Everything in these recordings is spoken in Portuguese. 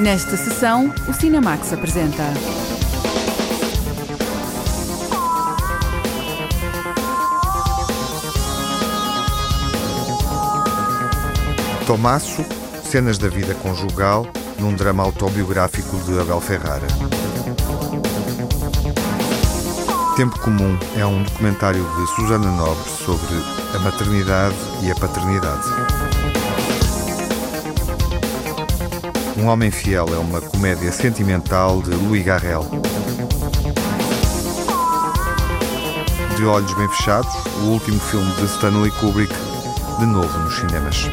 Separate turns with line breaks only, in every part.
Nesta sessão, o Cinemax apresenta.
Tomasso, cenas da vida conjugal, num drama autobiográfico de Abel Ferrara. Tempo Comum é um documentário de Susana Nobre sobre a maternidade e a paternidade. Um Homem Fiel é uma comédia sentimental de Louis Garrel. De Olhos Bem Fechados, o último filme de Stanley Kubrick, de novo nos cinemas.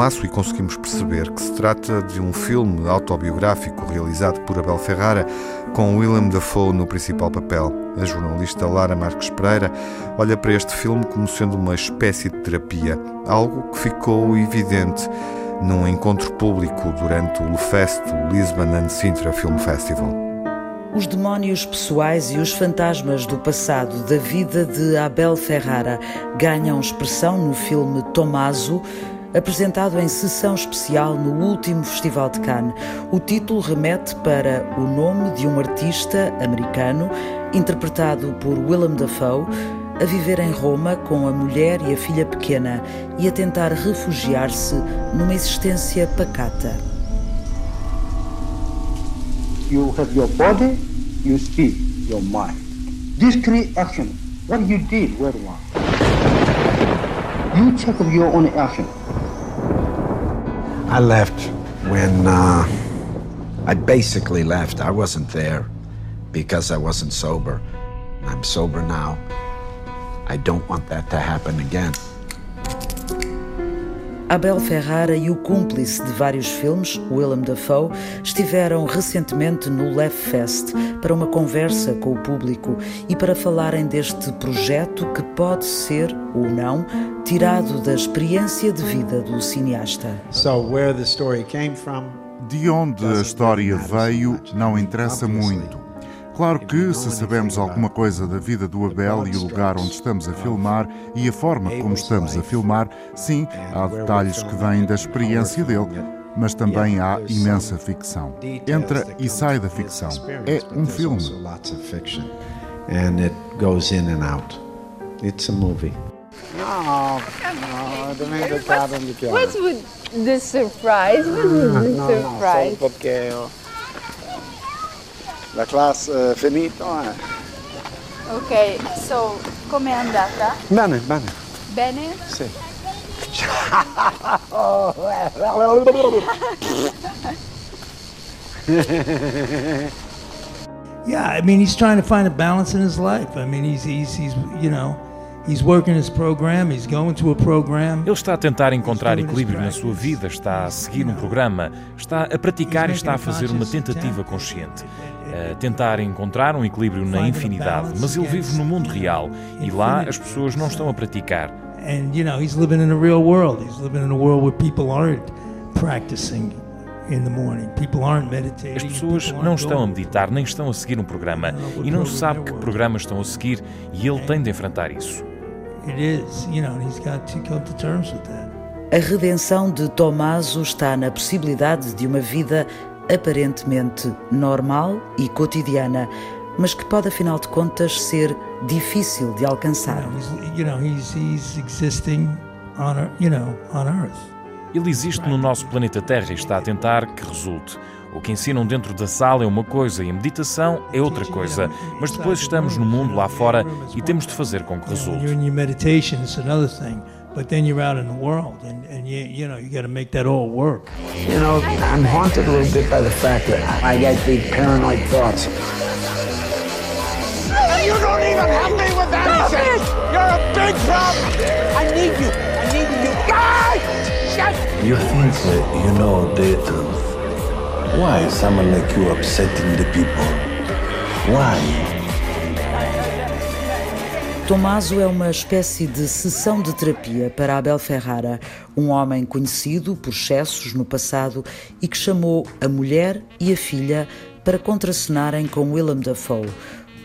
Tomasso e conseguimos perceber que se trata de um filme autobiográfico realizado por Abel Ferrara, com Willem Dafoe no principal papel. A jornalista Lara Marques Pereira olha para este filme como sendo uma espécie de terapia, algo que ficou evidente num encontro público durante o Lefest Lisbon and Sintra Film Festival.
Os demónios pessoais e os fantasmas do passado da vida de Abel Ferrara ganham expressão no filme Tomaso, apresentado em sessão especial no último Festival de Cannes. O título remete para o nome de um artista americano, interpretado por Willem Dafoe, a viver em Roma com a mulher e a filha pequena e a tentar refugiar-se numa existência pacata.
You have your body, you speak, your mind. Discrete action. What you did were wrong. You check your own action.
I left when uh, I basically left. I wasn't there because I wasn't sober. I'm sober now. I don't want that to happen again.
Abel Ferrara e o cúmplice de vários filmes, Willem Dafoe, estiveram recentemente no Left Fest para uma conversa com o público e para falarem deste projeto que pode ser, ou não, tirado da experiência de vida do cineasta.
So, where the story came from,
De onde a história veio não interessa muito. Claro que, se sabemos alguma coisa da vida do Abel e o lugar onde estamos a filmar e a forma como estamos a filmar, sim, há detalhes que vêm da experiência dele, mas também há imensa ficção. Entra e sai da ficção. É um filme.
And it goes in and out. It's a movie.
No, no, with you.
What's with the surprise? What is the
No, no,
surprise?
solo perché oh, la classe è finita. Eh.
ok, so com'è andata?
Bene, bene,
Bene?
sì.
Yeah, I mean, he's trying to find a balance in his life. I mean, he's, he's, he's you know, he's working his program, he's going to a program.
Ele está a tentar encontrar equilíbrio na sua vida, está a seguir um programa, está a praticar e está a fazer uma tentativa consciente. A tentar encontrar um equilíbrio na infinidade, mas ele vive no mundo real e lá as pessoas não estão a praticar.
And, you know, he's living in a real world. He's living in a world where people aren't practicing in the morning. People aren't meditating.
As pessoas não estão a meditar nem estão a seguir um programa e não se sabe que programas estão a seguir e ele tem de enfrentar isso.
A redenção de Tomaso está na possibilidade de uma vida aparentemente normal e cotidiana, mas que pode, afinal de contas, ser difícil de alcançar.
Ele existe no nosso planeta Terra e está a tentar que resulte. O que ensinam dentro da sala é uma coisa e a meditação é outra coisa, mas depois estamos no mundo lá fora e temos de fazer com que resulte.
In your meditation, it's another thing. But then you're out in the world, and, and you, you know, you got to make that all work.
You know, I'm haunted a little bit by the fact that I get big paranoid thoughts. You don't even help me with anything! You're a big problem! I need you! I need you! Guys! Shut
You think that you know the truth. Why someone like you upsetting the people? Why?
Tommaso é uma espécie de sessão de terapia para Abel Ferrara, um homem conhecido por excessos no passado e que chamou a mulher e a filha para contracenarem com Willem Dafoe.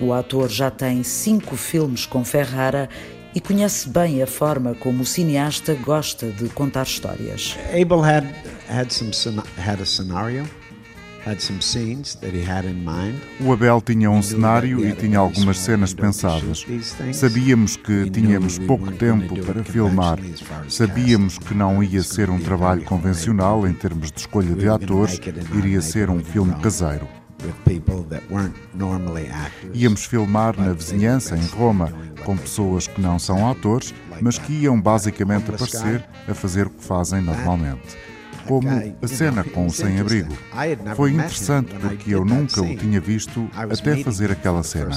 O ator já tem cinco filmes com Ferrara e conhece bem a forma como o cineasta gosta de contar histórias.
Abel had had some had a scenario.
O Abel tinha um cenário e tinha algumas cenas pensadas. Sabíamos que tínhamos pouco tempo para filmar. Sabíamos que não ia ser um trabalho convencional em termos de escolha de atores, iria ser um filme caseiro. Íamos filmar na vizinhança, em Roma, com pessoas que não são atores, mas que iam basicamente aparecer a fazer o que fazem normalmente como a cena com o sem-abrigo. Foi interessante porque eu nunca o tinha visto até fazer aquela cena.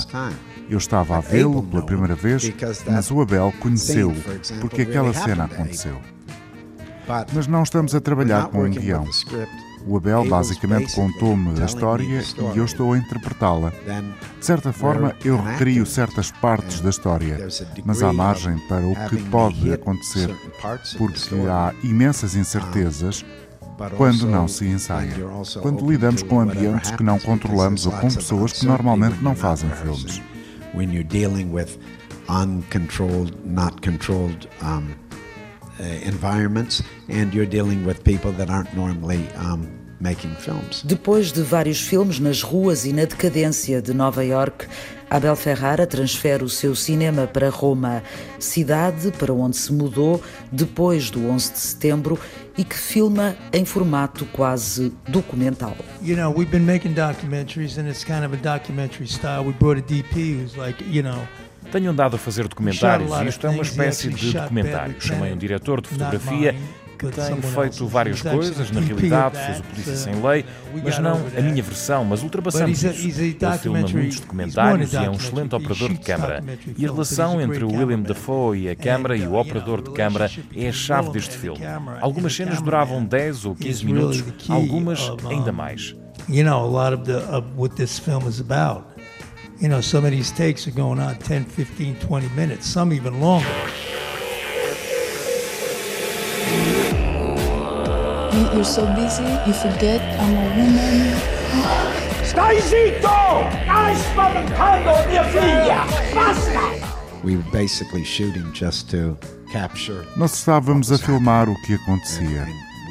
Eu estava a vê-lo pela primeira vez, mas o Abel conheceu-o porque aquela cena aconteceu. Mas não estamos a trabalhar com um guião. O Abel basicamente contou-me a história e eu estou a interpretá-la. De certa forma, eu recrio certas partes da história, mas há margem para o que pode acontecer, porque há imensas incertezas quando não se ensaia. Quando lidamos com ambientes que não controlamos ou com pessoas que normalmente não fazem filmes. When you're dealing with uncontrolled, not controlled um, uh, environments and you're dealing with people that aren't normally um,
depois de vários filmes nas ruas e na decadência de Nova York, Abel Ferrara transfere o seu cinema para Roma, cidade para onde se mudou depois do 11 de setembro e que filma em formato quase documental.
You know, we've been making documentaries and it's kind of a documentary style. We brought a DP who's like, you know,
tenho andado a fazer documentários e isto é uma espécie de documentário. Chamei um diretor de fotografia tem feito várias coisas, na realidade fez o Polícia Sem Lei, mas não a minha versão, mas ultrapassamos isso. Ele filma muitos documentários e é um excelente operador de câmara. E a relação entre o William Dafoe e a câmara e o operador de câmara é a chave deste filme. Algumas cenas duravam 10 ou 15 minutos, algumas ainda mais.
You know, a lot of, the, of what this film is about. You know, some of these takes are going on 10, 15, 20 minutes, some even longer.
You're so busy, you forget I'm a woman. Stai zitto! Stai spaventando
mia figlia! Basta! We were basically shooting just to capture. Nós estávamos a filmar o que acontecia.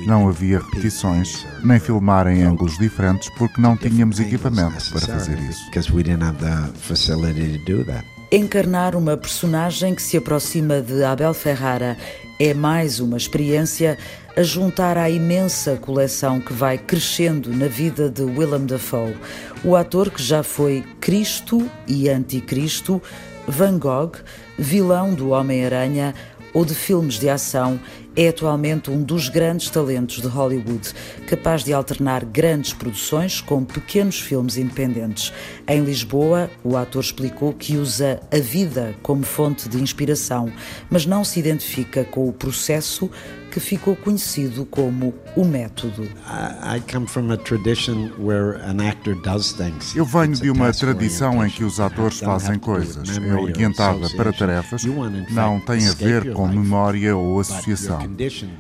Não havia repetições, nem filmar em ângulos diferentes porque não tínhamos equipamento para fazer isso.
Encarnar uma personagem que se aproxima de Abel Ferrara. É mais uma experiência a juntar à imensa coleção que vai crescendo na vida de Willem Dafoe, o ator que já foi Cristo e Anticristo, Van Gogh, vilão do Homem-Aranha ou de filmes de ação é atualmente um dos grandes talentos de Hollywood, capaz de alternar grandes produções com pequenos filmes independentes. Em Lisboa, o ator explicou que usa a vida como fonte de inspiração, mas não se identifica com o processo que ficou conhecido como o método.
Eu venho de uma tradição em que os atores fazem coisas. É orientada para tarefas, não tem a ver com memória ou associação.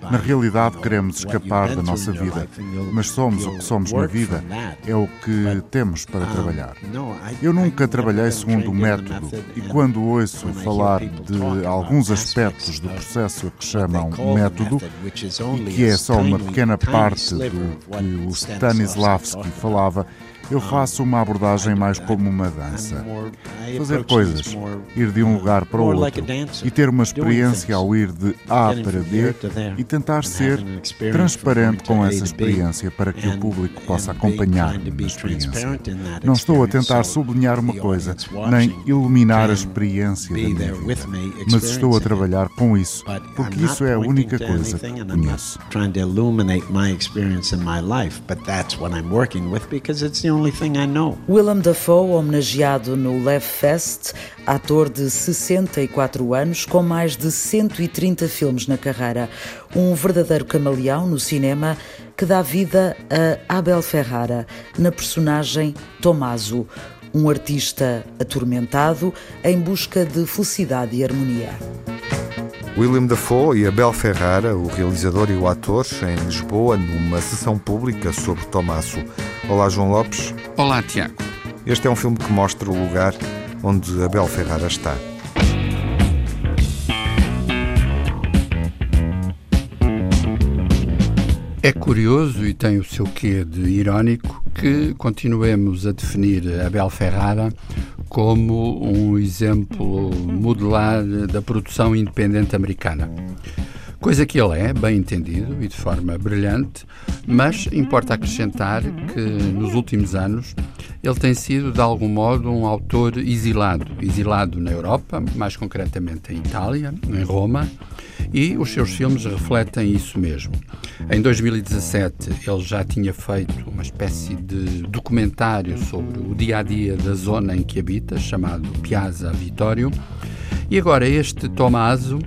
Na realidade, queremos escapar da nossa vida, mas somos o que somos na vida, é o que temos para trabalhar. Eu nunca trabalhei segundo o método e quando ouço falar de alguns aspectos do processo que chamam método, e que é só uma pequena parte do que o Stanislavski falava, eu faço uma abordagem mais como uma dança. Fazer coisas, ir de um lugar para o outro e ter uma experiência ao ir de A para B e tentar ser transparente com essa experiência para que o público possa acompanhar na experiência. Não estou a tentar sublinhar uma coisa, nem iluminar a experiência da minha vida, mas estou a trabalhar com isso, porque isso é a única coisa que conheço. Only thing I know.
Willem Dafoe, homenageado no Lev Fest, ator de 64 anos, com mais de 130 filmes na carreira. Um verdadeiro camaleão no cinema que dá vida a Abel Ferrara, na personagem Tommaso, Um artista atormentado em busca de felicidade e harmonia.
William Dafoe e Abel Ferrara, o realizador e o ator, em Lisboa, numa sessão pública sobre Tomasso. Olá, João Lopes.
Olá, Tiago.
Este é um filme que mostra o lugar onde Abel Ferrara está.
É curioso e tem o seu quê de irónico que continuemos a definir Abel Ferrara como um exemplo modular da produção independente americana. Coisa que ele é, bem entendido e de forma brilhante, mas importa acrescentar que nos últimos anos ele tem sido de algum modo um autor exilado, exilado na Europa, mais concretamente em Itália, em Roma, e os seus filmes refletem isso mesmo. Em 2017, ele já tinha feito uma espécie de documentário sobre o dia a dia da zona em que habita, chamado Piazza Vittorio. E agora, este Tommaso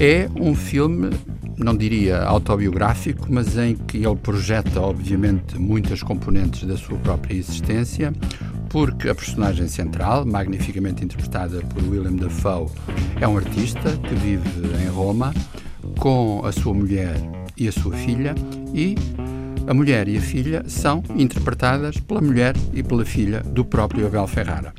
é um filme, não diria autobiográfico, mas em que ele projeta, obviamente, muitas componentes da sua própria existência, porque a personagem central, magnificamente interpretada por William Dafoe, é um artista que vive em Roma com a sua mulher e a sua filha e a mulher e a filha são interpretadas pela mulher e pela filha do próprio Abel Ferrara.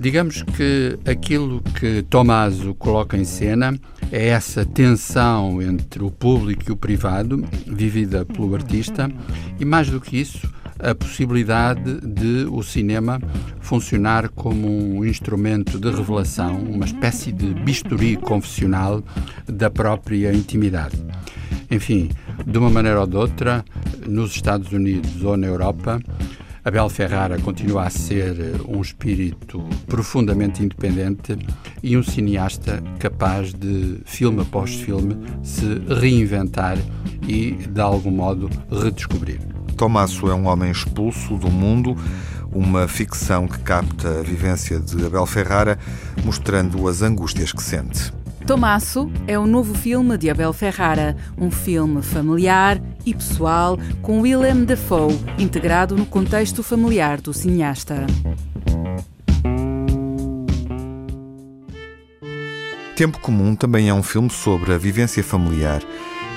Digamos que aquilo que Tomaso coloca em cena é essa tensão entre o público e o privado, vivida pelo artista, e mais do que isso, a possibilidade de o cinema funcionar como um instrumento de revelação, uma espécie de bisturi confessional da própria intimidade. Enfim, de uma maneira ou de outra, nos Estados Unidos ou na Europa, Abel Ferrara continua a ser um espírito profundamente independente e um cineasta capaz de, filme após filme, se reinventar e, de algum modo, redescobrir.
Tomasso é um homem expulso do mundo, uma ficção que capta a vivência de Abel Ferrara, mostrando as angústias que sente.
Tomasso é o novo filme de Abel Ferrara, um filme familiar e pessoal com Willem Dafoe integrado no contexto familiar do cineasta.
Tempo Comum também é um filme sobre a vivência familiar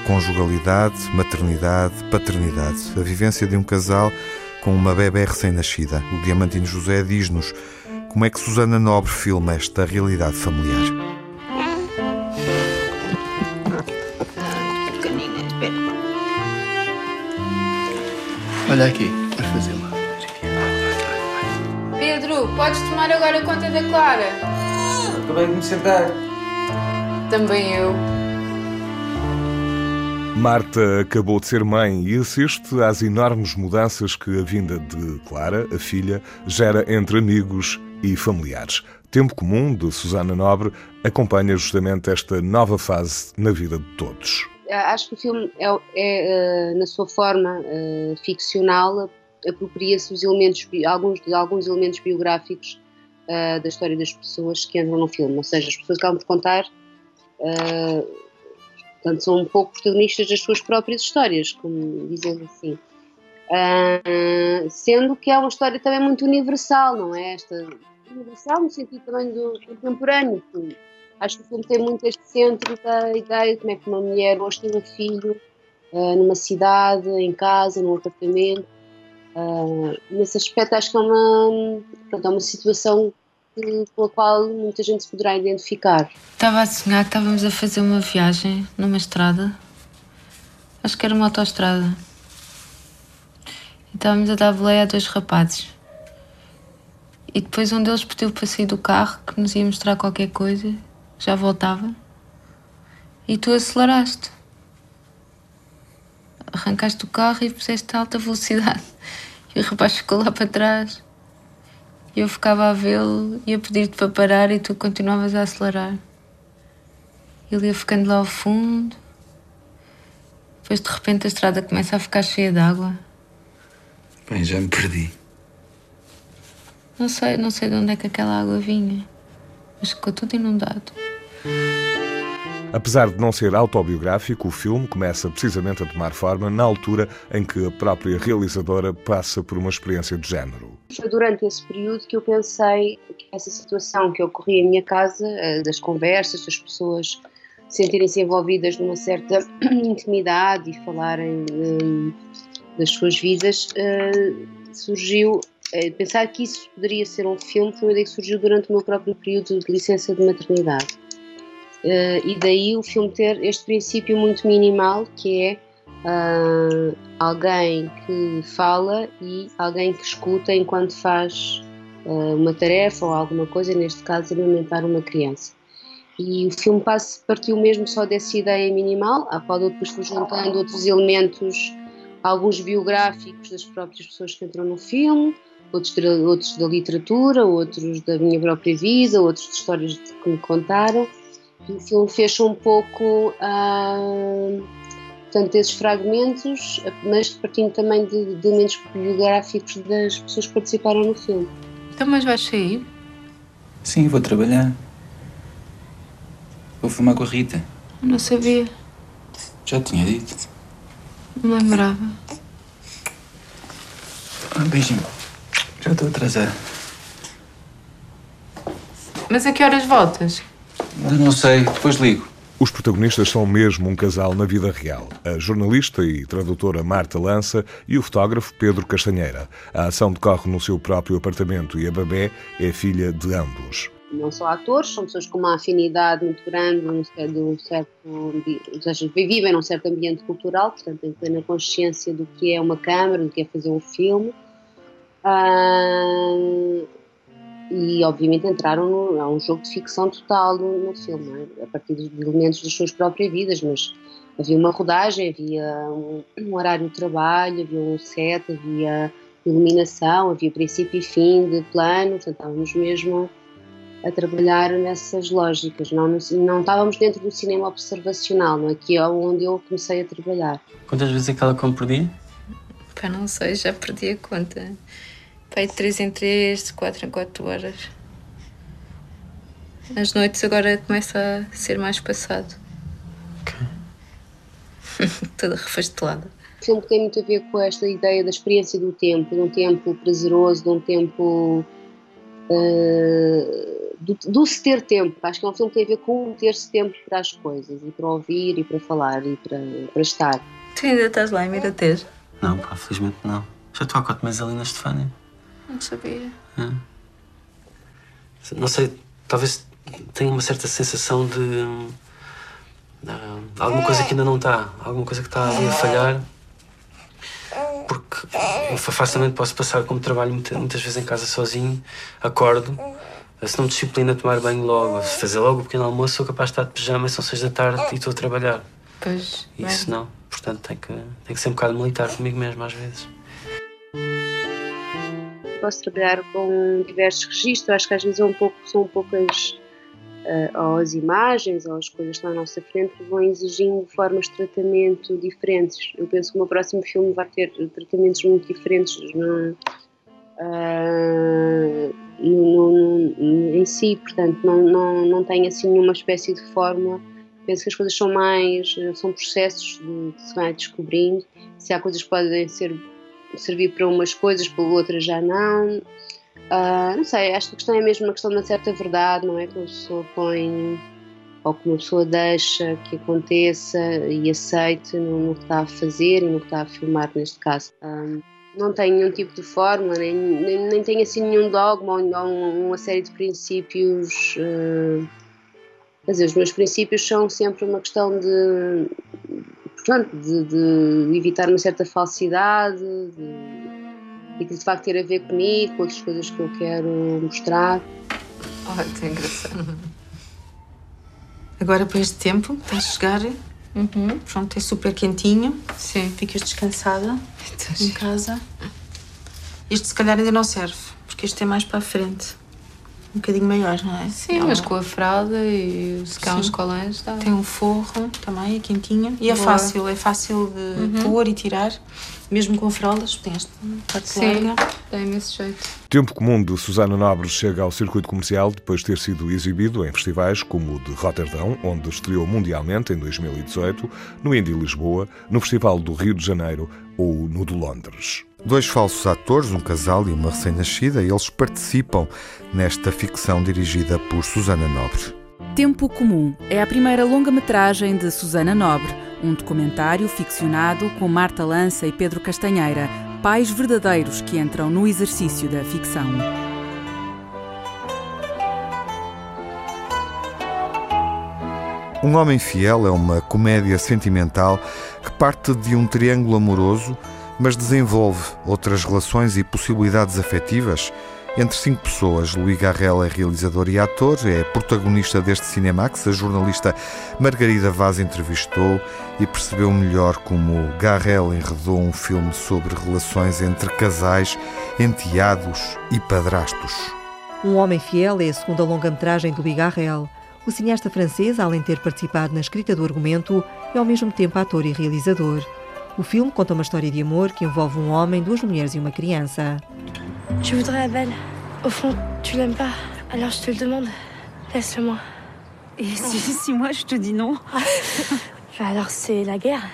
conjugalidade, maternidade, paternidade, a vivência de um casal com uma bebê recém-nascida. O Diamantino José diz-nos como é que Susana Nobre filma esta realidade familiar.
Olha aqui, vamos fazer uma.
Pedro, podes tomar agora conta da Clara?
Acabei de me sentar.
Também eu.
Marta acabou de ser mãe e assiste às enormes mudanças que a vinda de Clara, a filha, gera entre amigos e familiares. Tempo Comum, de Susana Nobre, acompanha justamente esta nova fase na vida de todos.
Acho que o filme, é, é eh, na sua forma uh, ficcional, apropria-se dos elementos, alguns, de alguns elementos biográficos uh, da história das pessoas que entram no filme. Ou seja, as pessoas que acabam por contar Portanto, são um pouco protagonistas das suas próprias histórias, como dizendo assim. Uh, sendo que é uma história também muito universal, não é? Esta, universal no sentido também do contemporâneo. Acho que o filme tem muito este centro da ideia de como é que uma mulher hoje tem um filho uh, numa cidade, em casa, num apartamento. Uh, nesse aspecto, acho que é uma, pronto, é uma situação com a qual muita gente se poderá identificar.
Estava a sonhar que estávamos a fazer uma viagem numa estrada. Acho que era uma autoestrada. E estávamos a dar boleia a dois rapazes. E depois um deles pediu para sair do carro, que nos ia mostrar qualquer coisa. Já voltava. E tu aceleraste. Arrancaste o carro e puseste a alta velocidade. E o rapaz ficou lá para trás. E eu ficava a vê-lo e a pedir-te para parar e tu continuavas a acelerar. Ele ia ficando lá ao fundo. Depois de repente a estrada começa a ficar cheia de água.
Bem, já me perdi.
Não sei, não sei de onde é que aquela água vinha, mas ficou tudo inundado.
Apesar de não ser autobiográfico, o filme começa precisamente a tomar forma na altura em que a própria realizadora passa por uma experiência de género.
foi durante esse período que eu pensei que essa situação que ocorria em minha casa, eh, das conversas, das pessoas sentirem-se envolvidas numa certa intimidade e falarem um, das suas vidas, uh, surgiu. Pensar que isso poderia ser um filme foi uma ideia que surgiu durante o meu próprio período de licença de maternidade. Uh, e daí o filme ter este princípio muito minimal que é uh, alguém que fala e alguém que escuta enquanto faz uh, uma tarefa ou alguma coisa, neste caso alimentar uma criança. E o filme partiu mesmo só dessa ideia minimal, a qual depois fui juntando outros elementos, alguns biográficos das próprias pessoas que entram no filme, outros, outros da literatura, outros da minha própria vida, outros de histórias que me contaram. O filme fecha um pouco. Uh, portanto, desses fragmentos, mas partindo também de, de elementos biográficos das pessoas que participaram no filme.
Então, mas vais sair?
Sim, vou trabalhar. Vou filmar com a Rita.
Não sabia.
Já tinha dito.
Não lembrava.
Um beijinho. Já estou atrasado.
Mas a que horas voltas?
Não sei, depois ligo.
Os protagonistas são mesmo um casal na vida real. A jornalista e tradutora Marta Lança e o fotógrafo Pedro Castanheira. A ação decorre no seu próprio apartamento e a Babé é filha de ambos.
Não são atores, são pessoas com uma afinidade muito grande, de um certo, ou seja, vivem num certo ambiente cultural, portanto têm plena consciência do que é uma câmara, do que é fazer um filme. Ah, e obviamente entraram no, é um jogo de ficção total no, no filme, é? a partir de elementos das suas próprias vidas, mas havia uma rodagem, havia um, um, horário de trabalho, havia um set, havia iluminação, havia princípio e fim de plano, portanto estávamos mesmo a trabalhar nessas lógicas, não, não estávamos dentro do cinema observacional, não é? que é onde eu comecei a trabalhar.
Quantas vezes é que ela come por dia?
Pá, não sei, já perdi a conta. Pai, de 3 em 3, de 4 em 4 horas. As noites agora começa a ser mais passado. Ok. Toda refastelada.
O filme tem muito a ver com esta ideia da experiência do tempo, de um tempo prazeroso, de um tempo. Uh, do, do, se ter tempo. Acho que é um filme que tem a ver com ter-se tempo para as coisas, e para ouvir, e para falar, e para, para estar.
Tu ainda estás lá em Miratejo?
Não, pá, felizmente não. Já estou há quatro meses ali na Estefânia.
Não sabia.
É. Não sei, talvez tenha uma certa sensação de, de alguma coisa que ainda não está, alguma coisa que está ali a falhar. Porque eu facilmente posso passar como trabalho muitas vezes em casa sozinho, acordo, se não me disciplina a tomar banho logo, fazer logo o pequeno almoço, sou capaz de estar de pijama, são seis da tarde e estou a trabalhar.
Pois.
Isso bem. não. Portanto, tem que, tem que ser um bocado militar comigo mesmo às vezes
posso trabalhar com diversos registros, acho que às vezes é um pouco, são um pouco as, uh, ou as imagens ou as coisas que estão à nossa frente que vão exigindo formas de tratamento diferentes. Eu penso que o meu próximo filme vai ter tratamentos muito diferentes uh, no, no, em si, portanto não, não, não tem assim nenhuma espécie de fórmula. Penso que as coisas são mais, são processos de, de se vai descobrindo. Se há coisas que podem ser servir para umas coisas, para outras já não. Uh, não sei, acho que a questão é mesmo uma questão de uma certa verdade, não é? Que uma pessoa põe, ou que uma pessoa deixa que aconteça e aceite no, no que está a fazer e no que está a filmar, neste caso. Uh, não tem nenhum tipo de fórmula, nem, nem, nem tem assim nenhum dogma ou uma série de princípios. Uh, quer dizer, os meus princípios são sempre uma questão de portanto, de, de, evitar uma certa falsidade, de, de que de facto ter a ver comigo, com outras coisas que eu quero mostrar.
Oh, é engraçado. Agora, por este tempo, está a chegar. Uhum. Pronto, é super quentinho. Sim. Ficas descansada em casa. Este, se calhar, ainda não serve, porque este é mais para a frente um bocadinho maior, não é?
Sim, é mas com a fralda e os uns colãs
dá. Tem um forro também, é quentinho. E é Boa. fácil, é fácil de uhum. pôr e tirar. Mesmo com fraldas, tem esta parte Sim, larga.
tem esse jeito.
Tempo Comum de Susana Nobre chega ao circuito comercial depois de ter sido exibido em festivais como o de Roterdão, onde estreou mundialmente em 2018, no Indie Lisboa, no Festival do Rio de Janeiro ou no de Londres.
Dois falsos atores, um casal e uma recém-nascida, eles participam nesta ficção dirigida por Susana Nobre.
Tempo Comum é a primeira longa-metragem de Susana Nobre, um documentário ficcionado com Marta Lança e Pedro Castanheira, pais verdadeiros que entram no exercício da ficção.
Um Homem Fiel é uma comédia sentimental que parte de um triângulo amoroso, mas desenvolve outras relações e possibilidades afetivas entre cinco pessoas. Louis Garrel é realizador e ator, é protagonista deste Cinemax. A jornalista Margarida Vaz entrevistou e percebeu melhor como Garrel enredou um filme sobre relações entre casais, enteados e padrastos.
Um Homem Fiel é a segunda longa-metragem do Louis Garrel. O cineasta francês, além de ter participado na escrita do argumento, é ao mesmo tempo ator e realizador. O filme conta uma história de amor que envolve um homem, duas mulheres e uma criança.
Je voudrais Abel. Au fond, tu l'aimes pas, alors je te le demande. Laisse-le-moi.
Et si, si moi je te dis non
Alors c'est la guerre.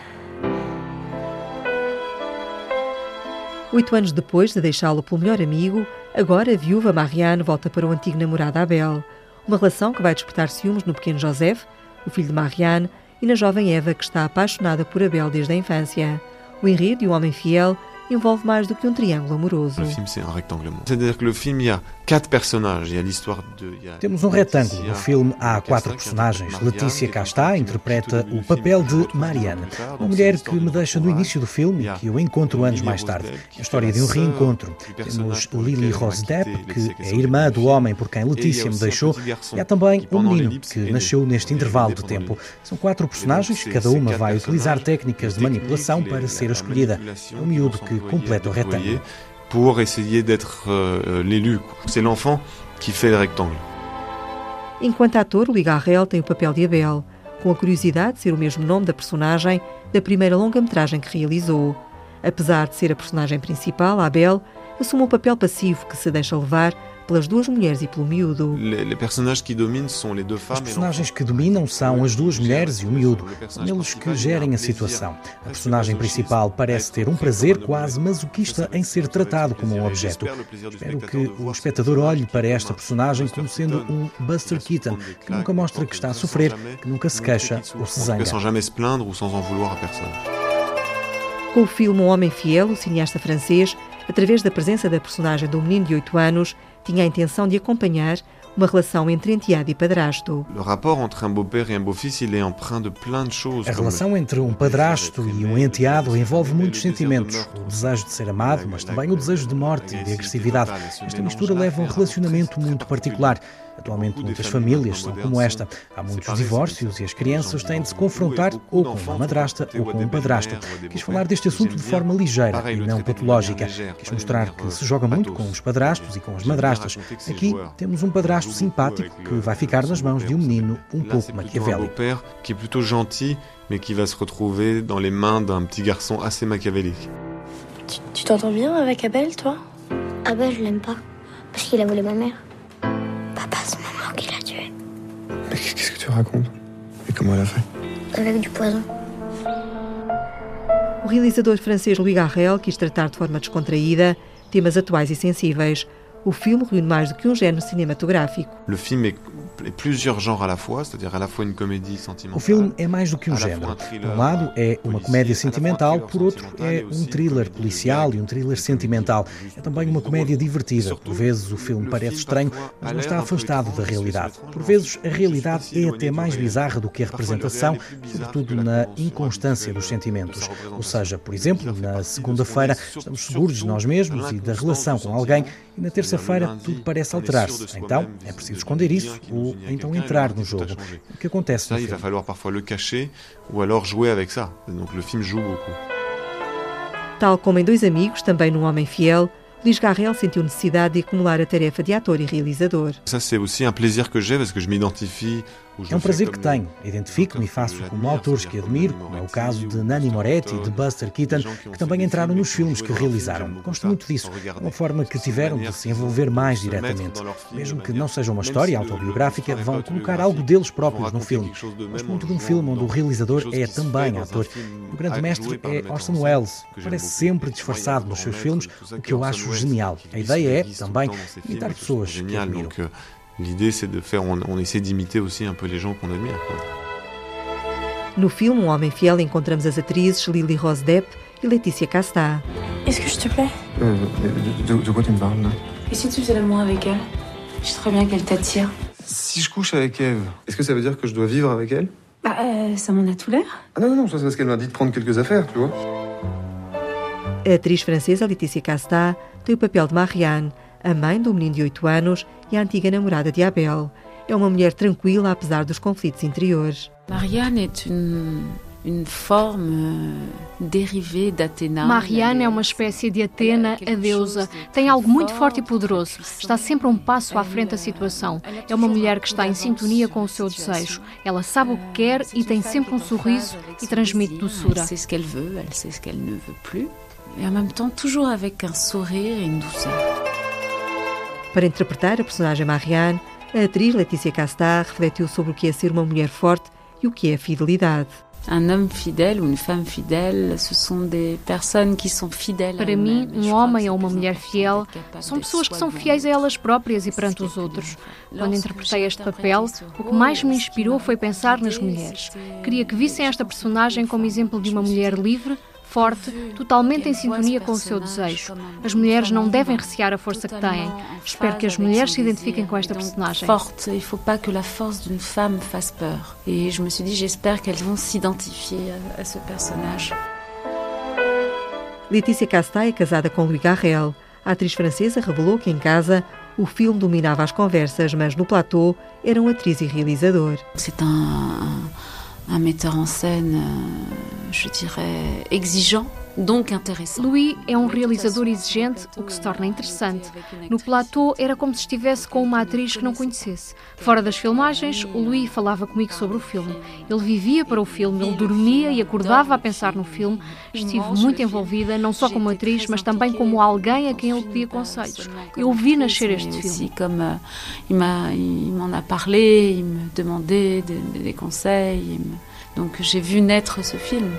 Oito anos depois de deixá-lo pelo melhor amigo, agora a viúva Marianne volta para o antigo namorado Abel. Uma relação que vai despertar ciúmes no pequeno Joseph, o filho de Marianne, e na jovem Eva, que está apaixonada por Abel desde a infância. O enredo de um homem fiel envolve mais do que um triângulo amoroso.
É um.
Temos um retângulo. No filme há quatro personagens. Letícia cá está, interpreta o papel de Marianne, uma mulher que me deixa no início do filme e que eu encontro anos mais tarde. É a história de um reencontro. Temos Lily Rose Depp, que é irmã do homem por quem Letícia me deixou, e há também um menino que nasceu neste intervalo de tempo. São quatro personagens, cada uma vai utilizar técnicas de manipulação para ser escolhida. É um miúdo que complète o retângulo.
Pour essayer d'être euh, l'élu. C'est l'enfant qui fait le rectangle.
Enquanto ator, Louis Garrel tem o papel de Abel, com a curiosidade de ser o mesmo nome da personagem da primeira longa-metragem que realizou. Apesar de ser a personagem principal, Abel assume um papel passivo que se deixa levar pelas duas mulheres e pelo miúdo.
Os personagens
que dominam são as duas mulheres e o miúdo. São eles que gerem a situação. A personagem principal parece ter um prazer quase masoquista em ser tratado como um objeto. Espero que o espectador olhe para esta personagem como sendo um Buster Keaton, que nunca mostra que está a sofrer, que nunca se queixa ou se zanga.
Com o filme Um Homem Fiel, o cineasta francês, através da presença da personagem do menino de 8 anos, tinha a intenção de acompanhar uma relação entre enteado e padrasto.
A relação entre um padrasto e um enteado envolve muitos sentimentos. O desejo de ser amado, mas também o desejo de morte e de agressividade. Esta mistura leva a um relacionamento muito particular. Atualmente, muitas famílias são como esta. Há muitos divórcios e as crianças têm de se confrontar ou com uma madrasta ou com um padrasto. Quis falar deste assunto de forma ligeira e não patológica. Quis mostrar que se joga muito com os padrastos e com as madrastas. Aqui temos um padrasto simpático que vai ficar nas mãos de um menino um pouco maquiavélico.
que é plutôt gentil, mais qui va se retrouver dans les mains d'un petit garçon assez machiavélique.
Tu, tu t'entends bien avec Abel, toi
Abel, je l'aime pas. Parce qu'il a volé ma mère.
Tu racontes Et comment elle a fait
Avec du poison.
O realizador francês Louis Garrel quis tratar de forma descontraída temas atuais e sensíveis. O filme reúne mais do que um género cinematográfico.
Le film est, est plusieurs genres à la fois, c'est-à-dire à la fois une comédie sentimentale.
O filme é mais do que um género. Por um lado é uma comédia sentimental, por outro é um thriller policial e um thriller sentimental. É também uma comédia divertida. Por vezes o filme parece estranho, mas não está afastado da realidade. Por vezes a realidade é até mais bizarra do que a representação, sobretudo na inconstância dos sentimentos. Ou seja, por exemplo, na segunda-feira estamos seguros de nós mesmos e da relação com alguém e na terça-feira tudo parece alterar-se. Então é preciso esconder isso ou então entrar no jogo. O que acontece no filme.
falloir parfois le cacher ou alors jouer avec ça. Donc le film joue beaucoup.
Tal como em Dois Amigos, também num Homem Fiel, Luís Garrel sentiu necessidade de acumular a tarefa de ator e realizador.
Ça c'est aussi un plaisir que j'ai parce que je m'identifie
É um prazer que tenho. Identifico-me e faço como autores que admiro, como é o caso de Nani Moretti e de Buster Keaton, que também entraram nos filmes que realizaram. Gosto muito disso. É uma forma que tiveram de se envolver mais diretamente. Mesmo que não seja uma história autobiográfica, vão colocar algo deles próprios no filme. Gosto muito de um filme onde o realizador é também ator. O grande mestre é Orson Welles, parece sempre disfarçado nos seus filmes, o que eu acho genial. A ideia é, também, imitar pessoas que admiro.
L'idée, c'est de faire, on, on essaie d'imiter aussi un peu les gens qu'on admire.
No filme Um Homem Fiel encontramos as atrizes Lily Rose Depp e Laetitia Casta.
Est-ce que je te plais?
Euh, de, de, de quoi tu me parles là?
Et si tu faisais l'amour avec elle? Je sais très bien qu'elle t'attire.
Si je couche avec Eve, est-ce que ça veut dire que je dois vivre avec elle?
Bah, euh, ça m'en a tout l'air.
Ah non, non, non, ça c'est parce qu'elle m'a dit de prendre quelques affaires, tu vois.
A atriz francesa Laetitia Casta tem o papel de Marianne, a mãe do menino de 8 anos e a antiga namorada de Abel. É uma mulher tranquila apesar dos conflitos interiores.
Marianne est une, une forme dérivée d'Athéna.
Marianne é uma espécie de Atena, a deusa. Tem algo muito forte e poderoso. Está sempre um passo à frente da situação. É uma mulher que está em sintonia com o seu desejo. Ela sabe o que quer e tem sempre um sorriso e transmite doçura.
Sait ce qu'elle veut, elle sait ce qu'elle ne veut plus. Et en même temps, toujours avec un sourire et une douceur.
Para interpretar a personagem Marianne, a atriz Laetitia Casta refletiu sobre o que é ser uma mulher forte e o que é fidelidade.
Un homme fidèle ou une femme fidèle, ce sont des personnes qui sont fidèles.
Para mim, um homem ou uma mulher fiel são pessoas que são fiéis a elas próprias e perante os outros. Quando interpretei este papel, o que mais me inspirou foi pensar nas mulheres. Queria que vissem esta personagem como exemplo de uma mulher livre, forte, totalmente em sintonia com o seu desejo. As mulheres não devem recear a força que têm. Espero que as mulheres se identifiquem com esta personagem.
Forte, il faut pas que la force d'une femme fasse peur. Et je me suis dit, j'espère qu'elles vont s'identifier à, ce personnage.
Letícia Casta é casada com Louis Garrel. A atriz francesa revelou que em casa o filme dominava as conversas, mas no platô eram atriz e realizador.
C'est un, un metteur en scène, euh, je dirais, exigeant. Donc intéressant.
Louis é um realizador exigente, o que se torna interessante. No platô era como se estivesse com uma atriz que não conhecesse. Fora das filmagens, o Louis falava comigo sobre o filme. Ele vivia para o filme, ele dormia e acordava a pensar no filme. Estive muito envolvida, não só como atriz, mas também como alguém a quem ele pedia conselhos. Eu vi nascer este filme.
M'a, il m'en a parlé, il me demandait des, conseils. il me- Donc j'ai vu naître ce film.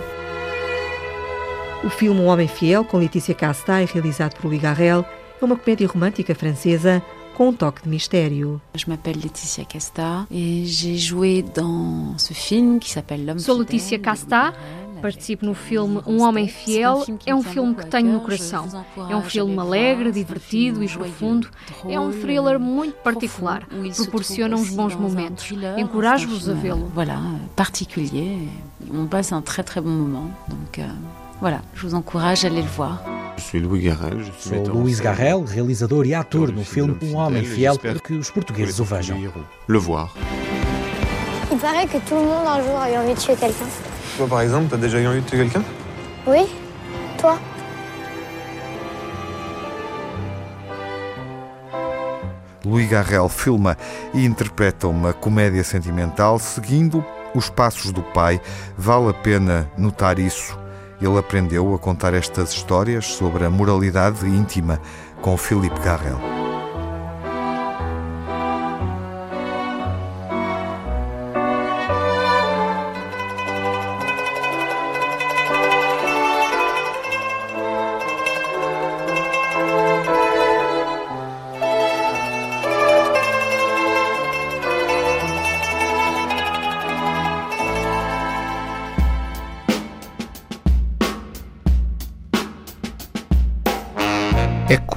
O filme Um Homem Fiel, com Letícia Casta e realizado por Louis Garrel, é uma comédia romântica francesa com um toque de mistério.
Je m'appelle Laetitia Casta et j'ai joué dans ce film qui s'appelle L'homme
Sou. Letícia Casta, participo no filme Um Homem Fiel. É um filme que tenho no coração. É um filme alegre, divertido e profundo. É um thriller muito particular. Proporciona uns bons momentos. Encorajo-vos a vê-lo.
Voilà, particulier. On passe un très très bon moment. Donc euh, voilà, je vous encourage à aller le voir.
Je suis Louis Garrel, je suis
Sou Luís. Garrel, realizador e ator no filme Um Homem
fidèle,
Fiel, para que os portugueses o vejam.
Le voir.
Il paraît que tout le monde un jour a eu envie de tuer quelqu'un.
Toi, par exemple, t'as déjà eu envie de tuer quelqu'un
Oui Toi
Louis Garrel filma e interpreta uma comédia sentimental seguindo os passos do pai. Vale a pena notar isso. Ele aprendeu a contar estas histórias sobre a moralidade íntima com Philippe Garrel.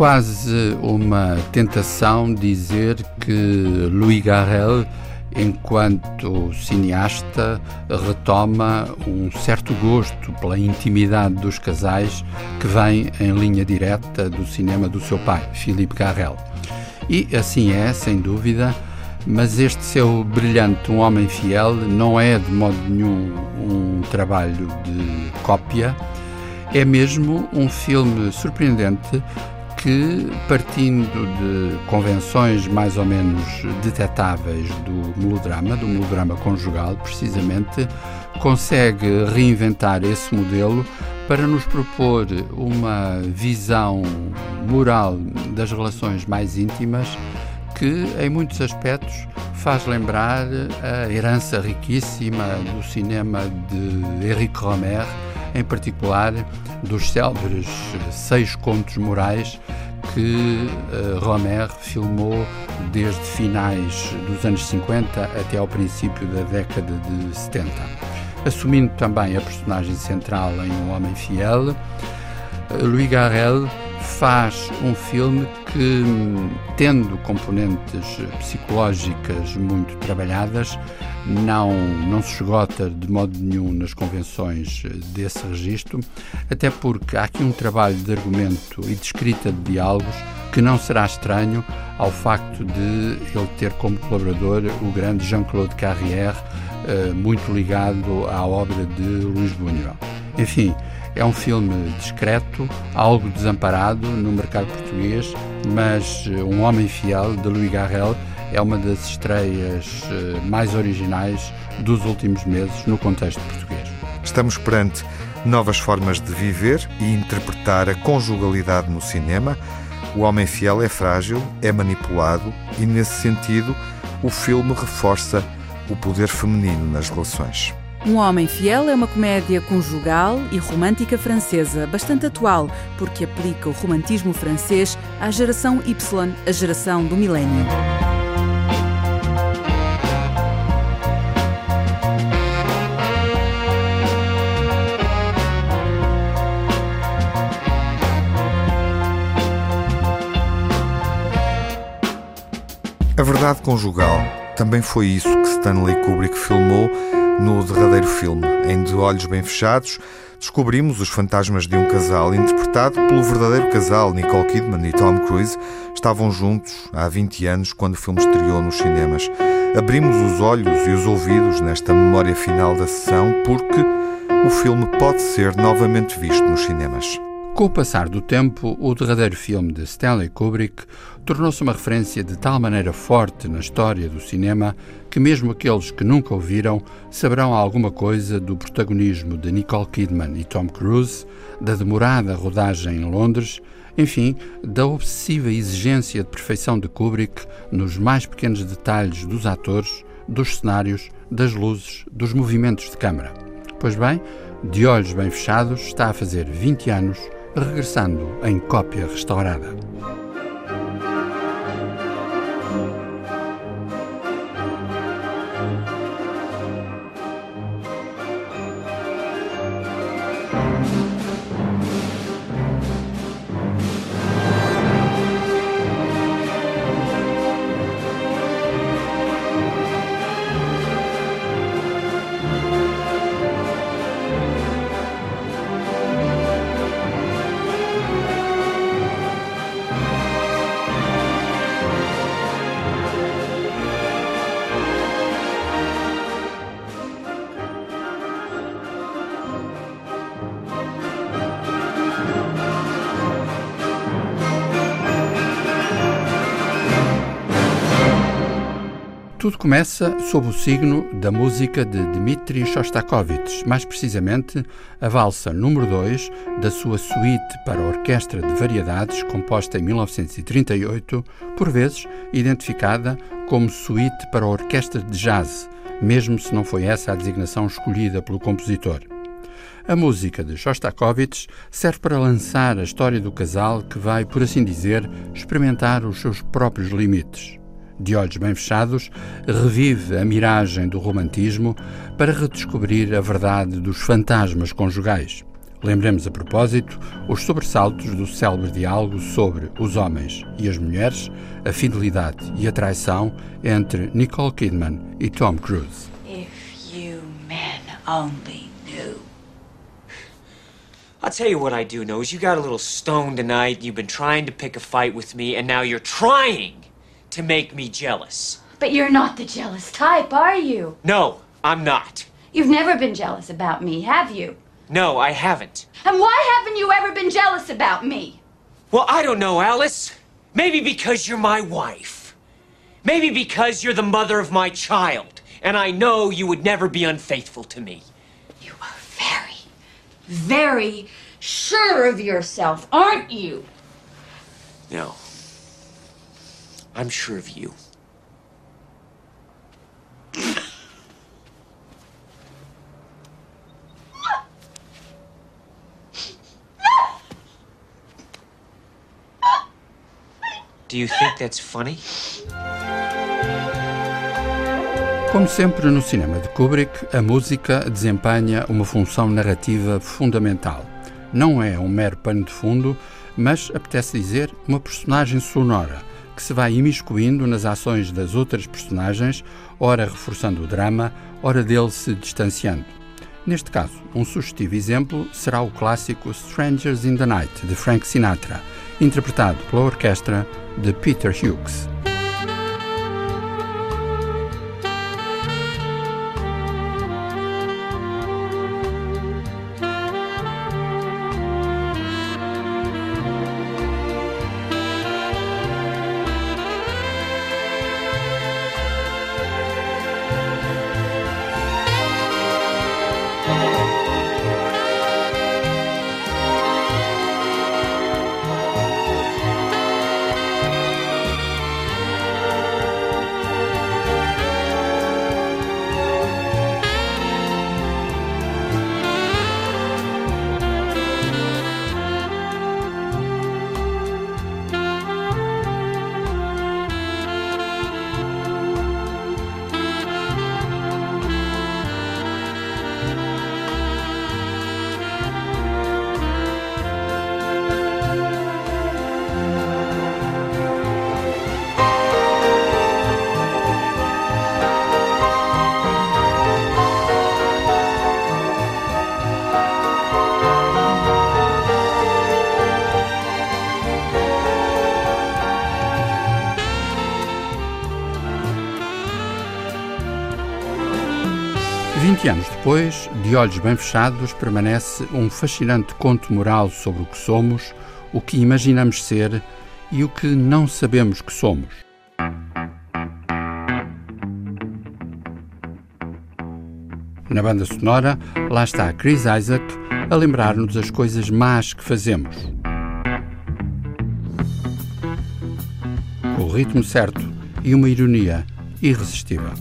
Quase uma tentação dizer que Louis Garrel, enquanto cineasta, retoma um certo gosto pela intimidade dos casais que vem em linha direta do cinema do seu pai, Philippe Garrel. E assim é, sem dúvida, mas este seu brilhante Um Homem Fiel não é de modo nenhum um trabalho de cópia, é mesmo um filme surpreendente que, partindo de convenções mais ou menos detetáveis do melodrama, do melodrama conjugal, precisamente, consegue reinventar esse modelo para nos propor uma visão moral das relações mais íntimas que, em muitos aspectos, faz lembrar a herança riquíssima do cinema de Henrique Romer, em particular dos célebres seis contos morais que uh, Romer filmou desde finais dos anos 50 até ao princípio da década de 70. Assumindo também a personagem central em Um Homem Fiel, uh, Louis Garrel faz um filme que, tendo componentes psicológicas muito trabalhadas, não, não se esgota de modo nenhum nas convenções desse registro, até porque há aqui um trabalho de argumento e de escrita de diálogos que não será estranho ao facto de ele ter como colaborador o grande Jean-Claude Carrière, eh, muito ligado à obra de Luís Buñuel. Enfim, é um filme discreto, algo desamparado no mercado português, mas eh, Um Homem Fiel, de Louis Garrel, é uma das estreias eh, mais originais dos últimos meses no contexto português.
Estamos perante novas formas de viver e interpretar a conjugalidade no cinema. O homem fiel é frágil, é manipulado e, nesse sentido, o filme reforça o poder feminino nas relações.
Um Homem Fiel é uma comédia conjugal e romântica francesa, bastante atual, porque aplica o romantismo francês à geração Y, a geração do milénio.
A verdade conjugal também foi isso que Stanley Kubrick filmou no derradeiro filme, em De Olhos Bem Fechados, descobrimos os fantasmas de um casal interpretado pelo verdadeiro casal. Nicole Kidman e Tom Cruise estavam juntos há 20 anos quando o filme estreou nos cinemas. Abrimos os olhos e os ouvidos nesta memória final da sessão porque o filme pode ser novamente visto nos cinemas.
Com o passar do tempo, o derradeiro filme de Stanley Kubrick tornou-se uma referência de tal maneira forte na história do cinema que mesmo aqueles que nunca o viram saberão alguma coisa do protagonismo de Nicole Kidman e Tom Cruise, da demorada rodagem em Londres, enfim, da obsessiva exigência de perfeição de Kubrick nos mais pequenos detalhes dos atores, dos cenários, das luzes, dos movimentos de câmara. Pois bem, de olhos bem fechados, está a fazer 20 anos regressando em cópia restaurada. Tudo começa sob o signo da música de Dmitri Shostakovich, mais precisamente a valsa número 2 da sua suíte para orquestra de variedades, composta em 1938, por vezes identificada como suíte para orquestra de jazz, mesmo se não foi essa a designação escolhida pelo compositor. A música de Shostakovich serve para lançar a história do casal que vai, por assim dizer, experimentar os seus próprios limites de olhos bem fechados, revive a miragem do romantismo para redescobrir a verdade dos fantasmas conjugais. Lembremos a propósito os sobressaltos do célebre diálogo sobre os homens e as mulheres, a fidelidade e a traição entre Nicole Kidman e Tom Cruise.
If you men only knew. I'll tell you what I do know is you got a little stoned tonight, you've been trying to pick a fight with me, and now you're trying to make me jealous.
But you're not the jealous type, are you?
No, I'm not.
You've never been jealous about me, have you?
No, I haven't.
And why haven't you ever been jealous about me?
Well, I don't know, Alice. Maybe because you're my wife. Maybe because you're the mother of my child. And I know you would never be unfaithful to me.
You are very, very sure of yourself, aren't you?
No. I'm sure of you. Do you think that's funny?
Como sempre no cinema de Kubrick, a música desempenha uma função narrativa fundamental. Não é um mero pano de fundo, mas, apetece dizer, uma personagem sonora que se vai imiscuindo nas ações das outras personagens, ora reforçando o drama, ora dele se distanciando. Neste caso, um sugestivo exemplo será o clássico Strangers in the Night, de Frank Sinatra, interpretado pela orquestra de Peter Hughes. 20 anos depois, de olhos bem fechados, permanece um fascinante conto moral sobre o que somos, o que imaginamos ser e o que não sabemos que somos. Na banda sonora, lá está Chris Isaac a lembrar-nos as coisas más que fazemos. O ritmo certo e uma ironia irresistível.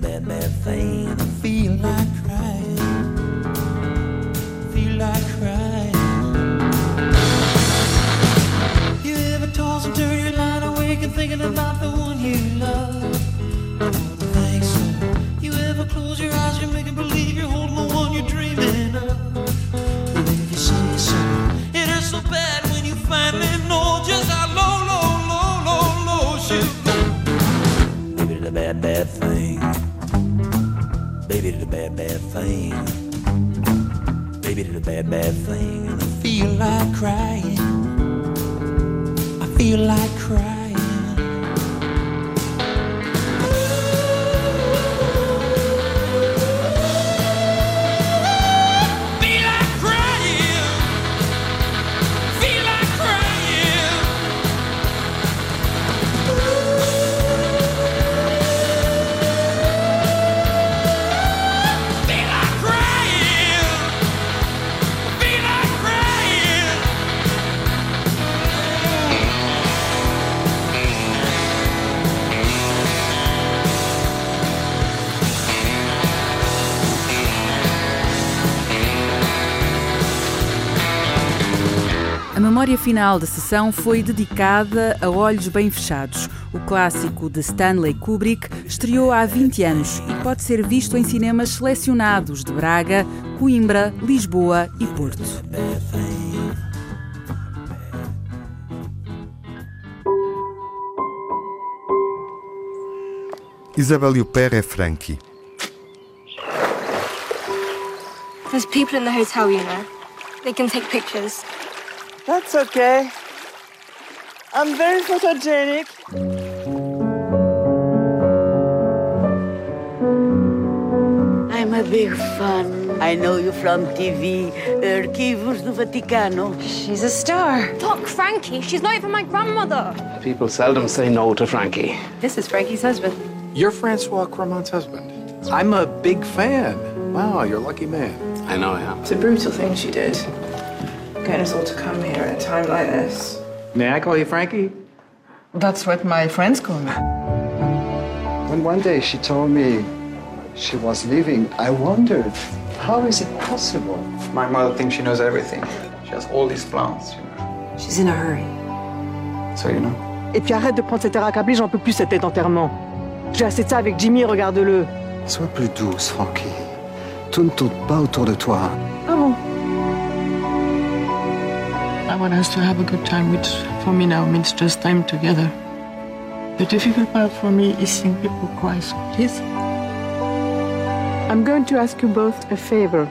Maybe did a bad, bad thing. I feel like thing. Baby did a bad, bad thing. And I feel like crying. I feel like crying.
Memória final da sessão foi dedicada a Olhos Bem Fechados. O clássico de Stanley Kubrick estreou há 20 anos e pode ser visto em cinemas selecionados de Braga, Coimbra, Lisboa e Porto.
Isabelle Huppert é Frankie.
There's people in the hotel, you know. They can take pictures.
That's okay. I'm very photogenic.
I'm a big fan. I know you from TV, Arquivos do Vaticano.
She's a star. Fuck Frankie. She's not even my grandmother.
People seldom say no to Frankie.
This is Frankie's husband.
You're Francois Cromont's husband.
I'm a big fan. Wow, you're a lucky man.
I know I am.
It's a brutal thing she did. Getting us all to come here at a time like this.
May I call you Frankie?
That's what my friends call me.
When one day she told me she was leaving, I wondered, how is it possible?
My mother thinks she knows everything. She has all these plans, you know.
She's in a hurry.
So you know.
Et puis arrête de prendre cet air accablé, j'en peux plus cette tête d'enterrement. J'ai assez de ça avec Jimmy, regarde-le.
Sois plus douce, Frankie. Tout ne tourne pas autour de toi.
Ah bon?
Want us to have a good time, which for me now means just time together. The difficult part for me is seeing people cry, so please.
I'm going to ask you both a favor.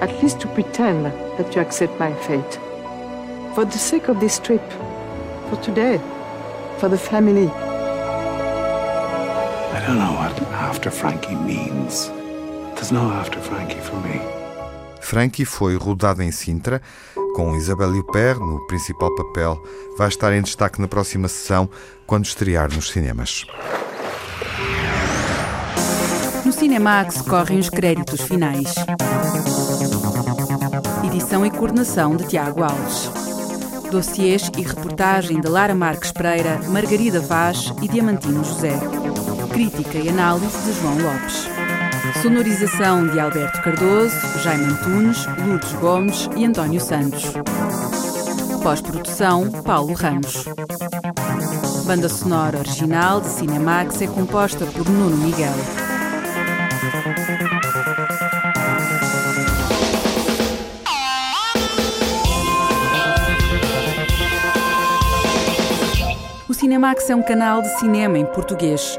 At least to pretend that you accept my fate. For the sake of this trip. For today. For the family.
I don't know what after Frankie means. There's no after Frankie for me.
Frankie foi rodada em Sintra, com Isabelle Huppert no principal papel. Vai estar em destaque na próxima sessão, quando estrear nos cinemas.
No Cinemax correm os créditos finais. Edição e coordenação de Tiago Alves. Dossiês e reportagem de Lara Marques Pereira, Margarida Vaz e Diamantino José. Crítica e análise de João Lopes. Sonorização de Alberto Cardoso, Jaime Antunes, Lourdes Gomes e António Santos. Pós-produção, Paulo Ramos. Banda sonora original de Cinemax é composta por Nuno Miguel. O Cinemax é um canal de cinema em português.